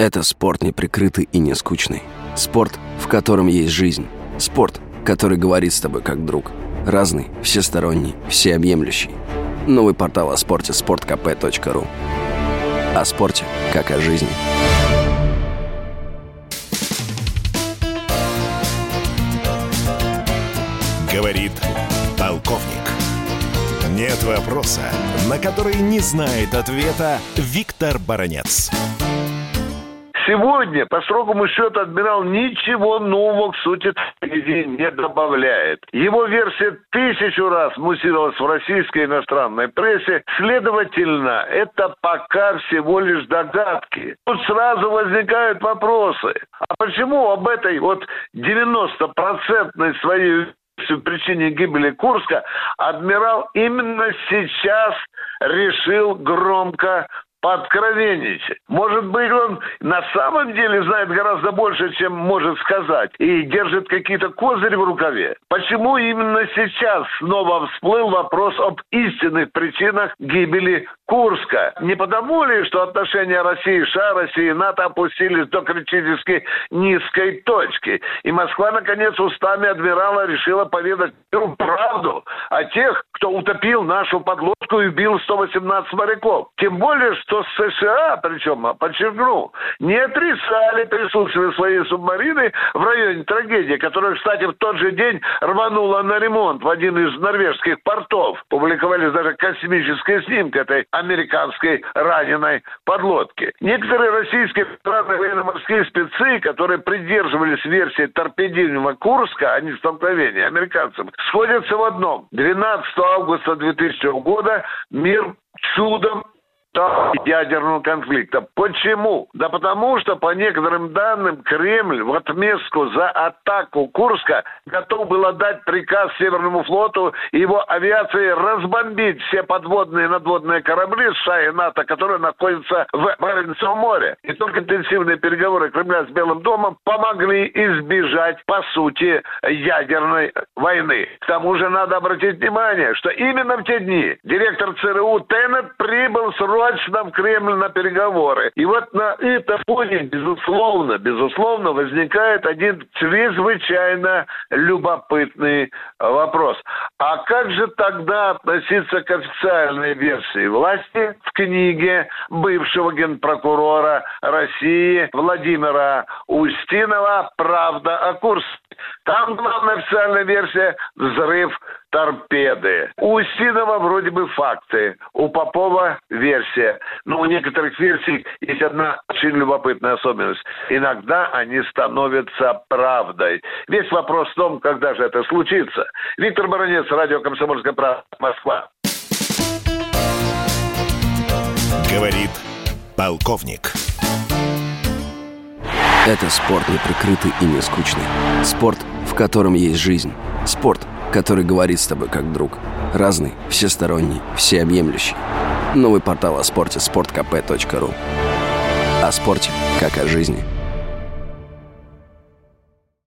Это спорт неприкрытый и не скучный. Спорт, в котором есть жизнь. Спорт, который говорит с тобой как друг. Разный, всесторонний, всеобъемлющий. Новый портал о спорте – sportkp.ru О спорте, как о жизни. Говорит полковник. Нет вопроса, на который не знает ответа Виктор Баранец. Сегодня, по строгому счету, адмирал ничего нового к сути трагедии не добавляет. Его версия тысячу раз муссировалась в российской и иностранной прессе. Следовательно, это пока всего лишь догадки. Тут сразу возникают вопросы. А почему об этой вот 90-процентной своей причине гибели Курска, адмирал именно сейчас решил громко пооткровенничать. Может быть, он на самом деле знает гораздо больше, чем может сказать, и держит какие-то козыри в рукаве. Почему именно сейчас снова всплыл вопрос об истинных причинах гибели Курска? Не потому ли, что отношения России, США, России и НАТО опустились до критически низкой точки, и Москва, наконец, устами адмирала решила поведать правду о тех, кто утопил нашу подлодку и убил 118 моряков. Тем более, что США, причем, а, подчеркну, не отрицали присутствие своей субмарины в районе трагедии, которая, кстати, в тот же день рванула на ремонт в один из норвежских портов. Публиковались даже космические снимки этой американской раненой подлодки. Некоторые российские военно-морские спецы, которые придерживались версии торпедируемого Курска, а не столкновения американцам, сходятся в одном. 12 августа 2000 года мир чудом ядерного конфликта. Почему? Да потому что, по некоторым данным, Кремль в отместку за атаку Курска готов был отдать приказ Северному флоту и его авиации разбомбить все подводные и надводные корабли США и НАТО, которые находятся в Баренцевом море. И только интенсивные переговоры Кремля с Белым домом помогли избежать, по сути, ядерной войны. К тому же надо обратить внимание, что именно в те дни директор ЦРУ Теннет прибыл с срочно в Кремль на переговоры. И вот на это фоне, безусловно, безусловно, возникает один чрезвычайно любопытный вопрос. А как же тогда относиться к официальной версии власти в книге бывшего генпрокурора России Владимира Устинова «Правда о курсе»? Там главная официальная версия – взрыв торпеды. У Устинова вроде бы факты, у Попова версия. Но у некоторых версий есть одна очень любопытная особенность. Иногда они становятся правдой. Весь вопрос в том, когда же это случится. Виктор Баранец, радио «Комсомольская правда», Москва. Говорит полковник. Это спорт неприкрытый и не скучный. Спорт, в котором есть жизнь. Спорт, который говорит с тобой как друг. Разный, всесторонний, всеобъемлющий. Новый портал о спорте – sportkp.ru О спорте, как о жизни –